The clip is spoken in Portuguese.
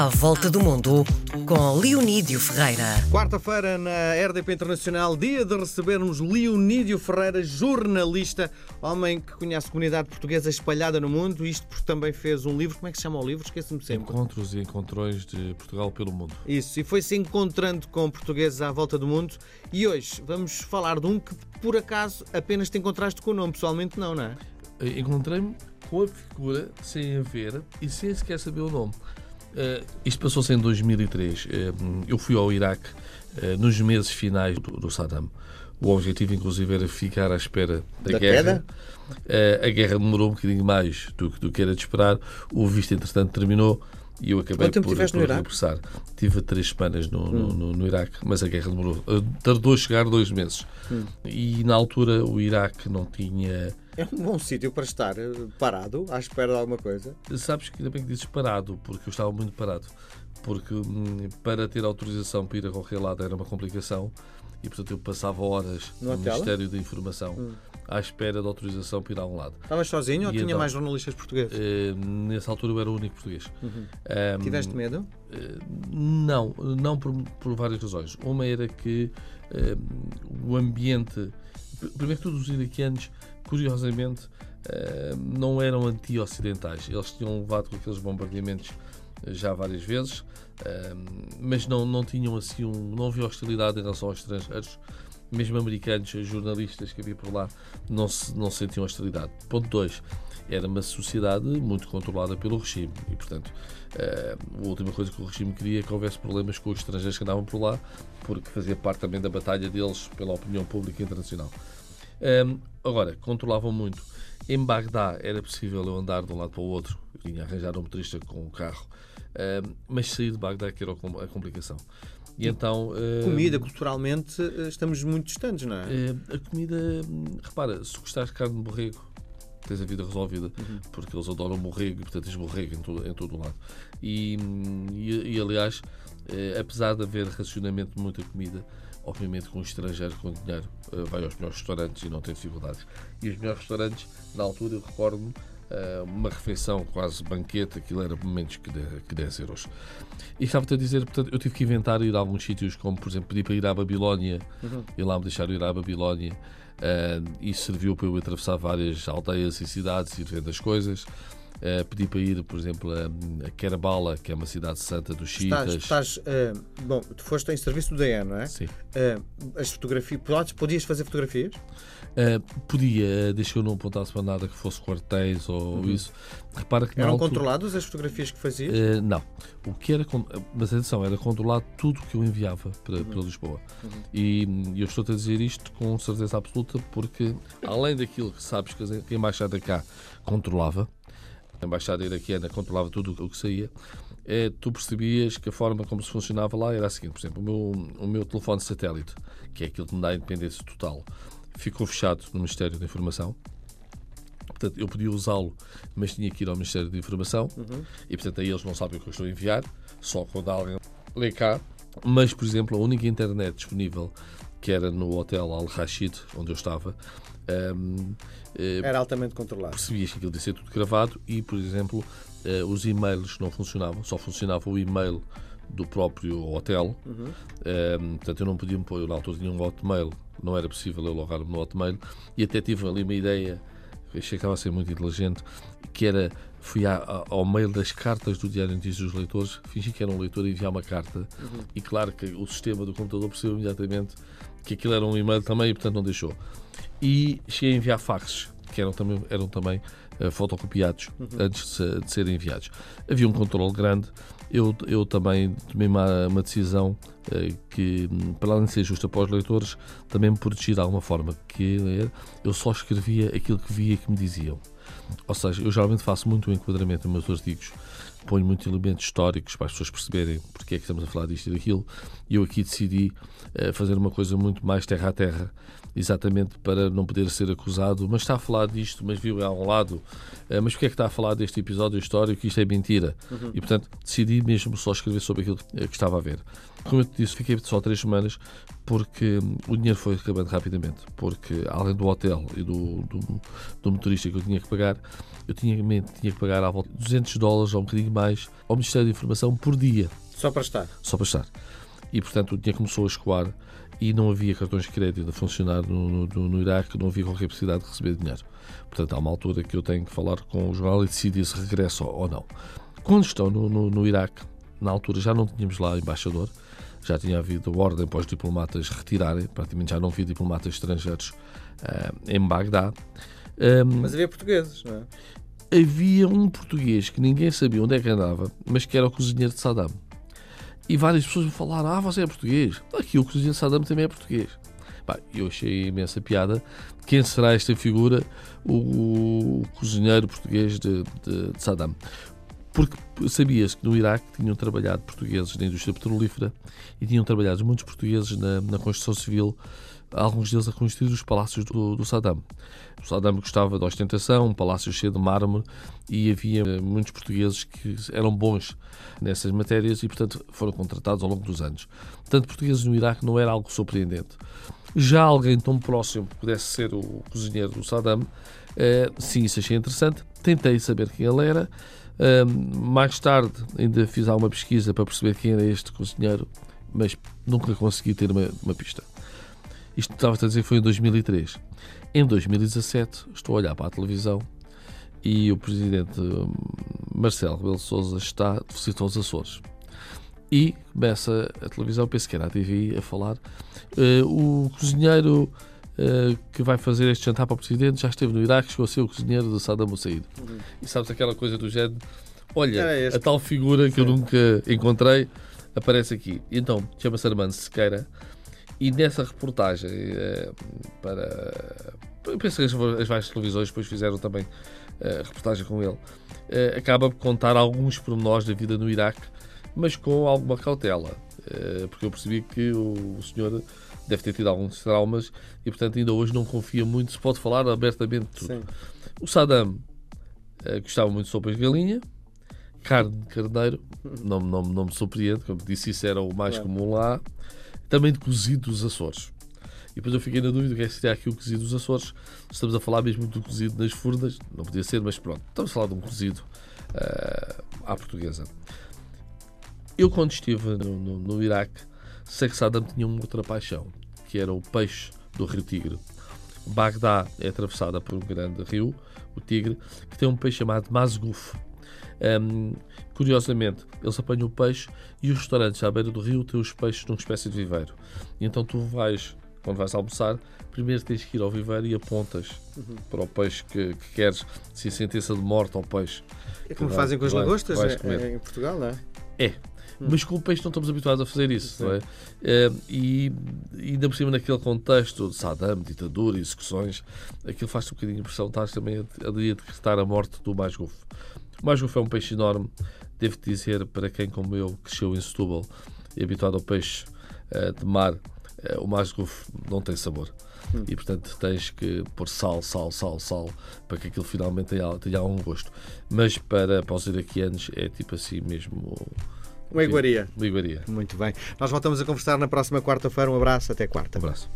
À Volta do Mundo, com Leonídio Ferreira. Quarta-feira, na RDP Internacional, dia de recebermos Leonídio Ferreira, jornalista, homem que conhece a comunidade portuguesa espalhada no mundo, isto porque também fez um livro. Como é que se chama o livro? Esqueço-me sempre. Encontros e encontrões de Portugal pelo mundo. Isso, e foi-se encontrando com portugueses à volta do mundo. E hoje vamos falar de um que, por acaso, apenas te encontraste com o nome, pessoalmente não, não é? Encontrei-me com a figura sem a ver e sem sequer saber o nome. Uh, isto passou-se em 2003. Uh, eu fui ao Iraque uh, nos meses finais do, do, Saddam. O objetivo, inclusive, era ficar à espera da, da guerra. a guerra demorou um bocadinho mais do, do, que era de esperar. O visto, entretanto, terminou e eu acabei por, por no regressar. Tive três semanas no, hum. no, no, Iraque, mas a guerra demorou. Tardou a chegar dois meses. Hum. E na altura o Iraque não tinha é um bom sítio para estar eh, parado, à espera de alguma coisa. Sabes que ainda bem que dizes parado, porque eu estava muito parado. Porque hum, para ter autorização para ir a qualquer lado era uma complicação e, portanto, eu passava horas no, no Ministério da Informação hum. À espera de autorização para ir a um lado. Estavas sozinho e ou tinha então, mais jornalistas portugueses? Uh, nessa altura eu era o único português. Uhum. Um, Tiveste medo? Uh, não, não por, por, várias razões. Uma era que uh, o ambiente. Primeiro que todos os iraquianos curiosamente, não eram anti-ocidentais. Eles tinham levado com aqueles bombardeamentos já várias vezes, mas não, não tinham assim um, não havia hostilidade em relação aos estrangeiros. Mesmo americanos, jornalistas que havia por lá, não, se, não sentiam hostilidade. Ponto 2. Era uma sociedade muito controlada pelo regime e, portanto, a última coisa que o regime queria é que houvesse problemas com os estrangeiros que andavam por lá, porque fazia parte também da batalha deles pela opinião pública internacional. Um, agora, controlavam muito. Em Bagdá era possível eu andar de um lado para o outro, eu tinha arranjar um motorista com um carro, um, mas sair de Bagdá que era a complicação. E então, comida, culturalmente, eh, estamos muito distantes, não é? A comida, repara, se gostares de carne de borrego, tens a vida resolvida, uhum. porque eles adoram borrego e, portanto, tens borrego em todo, em todo o lado. E, e, e aliás, eh, apesar de haver racionamento de muita comida, obviamente com um estrangeiro com dinheiro vai aos melhores restaurantes e não tem dificuldades. E os melhores restaurantes, na altura, eu recordo-me, uma refeição quase banquete, aquilo era menos que, de, que 10 euros. E estava-te a dizer, portanto, eu tive que inventar ir a alguns sítios, como por exemplo pedir para ir à Babilónia, uhum. e lá me deixaram ir à Babilónia, uh, e serviu para eu atravessar várias aldeias e cidades ir vendo as coisas. Uh, pedi para ir, por exemplo, a, a que é uma cidade santa dos xiitas. Estás, estás uh, bom, tu foste em serviço do DN, não é? Sim. Uh, as fotografias, podias fazer fotografias? podia, que eu não apontasse para nada que fosse quartéis ou uhum. isso. Repara que Eram altura... controladas as fotografias que fazias? não. O que era, mas atenção, era controlado tudo que eu enviava para, uhum. para Lisboa. Uhum. E, e eu estou a dizer isto com certeza absoluta porque, além daquilo que sabes que a embaixada cá controlava, a embaixada iraquiana controlava tudo o que saía, é, tu percebias que a forma como se funcionava lá era a seguinte: por exemplo, o meu, o meu telefone satélite, que é aquilo que me dá a independência total, ficou fechado no Ministério da Informação. Portanto, eu podia usá-lo, mas tinha que ir ao Ministério da Informação uhum. e, portanto, aí eles não sabem o que eu estou a enviar, só quando alguém lê cá. Mas, por exemplo, a única internet disponível, que era no Hotel Al Rashid, onde eu estava, um, eh, era altamente controlado. Percebias que aquilo devia ser tudo gravado e, por exemplo, uh, os e-mails não funcionavam, só funcionava o e-mail do próprio hotel. Uhum. Um, portanto, eu não podia me pôr, eu na altura tinha um hotmail, não era possível eu logar-me no hotmail e até tive ali uma ideia, achei que estava a ser muito inteligente, que era fui ao mail das cartas do Diário Notícias dos Leitores, fingi que era um leitor e enviar uma carta. Uhum. E claro que o sistema do computador percebeu imediatamente que aquilo era um e-mail também e, portanto, não deixou. E cheguei a enviar faxes, que eram também, eram também uh, fotocopiados uhum. antes de, de, serem enviados. Havia um controle grande. Eu, eu também tomei uma, uma decisão uh, que, para além de ser justa para os leitores, também me protegi de alguma forma, que eu só escrevia aquilo que via que me diziam. Ou seja, eu geralmente faço muito o enquadramento nos meus artigos, ponho muitos elementos históricos para as pessoas perceberem porque é que estamos a falar disto e daquilo, e eu aqui decidi uh, fazer uma coisa muito mais terra a terra, exatamente para não poder ser acusado, mas está a falar disto, mas viu a um lado, uh, mas porque é que está a falar deste episódio histórico, isto é mentira. Uhum. E portanto decidi mesmo só escrever sobre aquilo que estava a ver. Como eu te disse, fiquei só três semanas porque o dinheiro foi acabando rapidamente. Porque além do hotel e do, do, do motorista que eu tinha que pagar, eu tinha, tinha que pagar à volta de 200 dólares ou um bocadinho mais ao Ministério da Informação por dia. Só para estar? Só para estar. E portanto o dinheiro começou a escoar e não havia cartões de crédito a funcionar no, no, no Iraque, não havia qualquer possibilidade de receber dinheiro. Portanto, há uma altura que eu tenho que falar com o jornal e decidir se regresso ou não. Quando estou no, no, no Iraque, na altura já não tínhamos lá embaixador, já tinha havido ordem para os diplomatas retirarem, praticamente já não havia diplomatas estrangeiros uh, em Bagdá. Um, mas havia portugueses, não é? Havia um português que ninguém sabia onde é que andava, mas que era o cozinheiro de Saddam. E várias pessoas me falaram: Ah, você é português. Aqui o cozinheiro de Saddam também é português. eu achei imensa piada. Quem será esta figura? O, o cozinheiro português de, de, de Saddam porque sabia-se que no Iraque tinham trabalhado portugueses na indústria petrolífera e tinham trabalhado muitos portugueses na, na construção civil, alguns deles a construir os palácios do, do, Saddam. O Saddam gostava de ostentação, um palácio cheio de mármore e havia muitos portugueses que eram bons nessas matérias e, portanto, foram contratados ao longo dos anos. Portanto, portugueses no Iraque não era algo surpreendente. Já alguém tão próximo que pudesse ser o cozinheiro do Saddam, eh, sim, isso achei interessante. Tentei saber quem ele era mais tarde ainda fiz alguma pesquisa para perceber quem era este cozinheiro, mas nunca consegui ter uma, uma pista. Isto estava a dizer foi em 2003. Em 2017 estou a olhar para a televisão e o presidente hum, Marcelo Rebelo de Sousa está de visita aos Açores. E começa a televisão, penso que era a TV, a falar. Uh, o cozinheiro uh, que vai fazer este jantar para o presidente já esteve no Iraque, chegou a ser o cozinheiro de Saddam Hussein. Uhum. E sabes aquela coisa do género? Olha, a tal figura que Sim. eu nunca encontrei aparece aqui. Então, chama-se Armando Sequeira. E nessa reportagem uh, para. Eu penso que as, as várias televisões depois fizeram também uh, reportagem com ele. Uh, acaba por contar alguns pormenores da vida no Iraque, mas com alguma cautela. porque eu percebi que o, senhor deve ter tido alguns traumas e, portanto, ainda hoje não confia muito, se pode falar abertamente de tudo. Sim. O Saddam gostava muito de sopas de galinha, carne de carneiro, não, não, não me surpreende, como disse, isso era o mais claro. comum lá, também de cozido dos Açores. E depois eu fiquei na dúvida o que é que seria aqui o cozido dos Açores. Estamos a falar mesmo do cozido nas furnas, não podia ser, mas pronto, estamos a falar de um cozido uh, à portuguesa. Eu, quando estive no, no, no Iraque, sei que Saddam tinha uma outra paixão, que era o peixe do rio Tigre. Bagdá é atravessada por um grande rio, o Tigre, que tem um peixe chamado Mazguf. Um, curiosamente, eles apanham o peixe e os restaurantes à beira do rio têm os peixes numa espécie de viveiro. E então tu vais, quando vais almoçar, primeiro tens que ir ao viveiro e apontas uhum. para o peixe que, que, queres, se a sentença de morte ao peixe. É como fazem com as lagostas é, é, em Portugal, não é? É, mas com o peixe não estamos habituados a fazer isso, não é? E ainda por cima naquele contexto de Saddam, ditadura, execuções, aquilo faz-te um bocadinho de impressão, estás também a, a decretar a morte do Masguf. O Masguf é um peixe enorme, devo dizer, para quem como eu cresceu em Setúbal e habituado ao peixe uh, de mar, uh, o Masguf não tem sabor. Hum. E portanto tens que pôr sal, sal, sal, sal para que aquilo finalmente tenha, tenha algum gosto. Mas para, para os iraquianos é tipo assim mesmo uma iguaria. Uma iguaria. Muito bem. Nós voltamos a conversar na próxima quarta-feira. Um abraço, até quarta. Um abraço.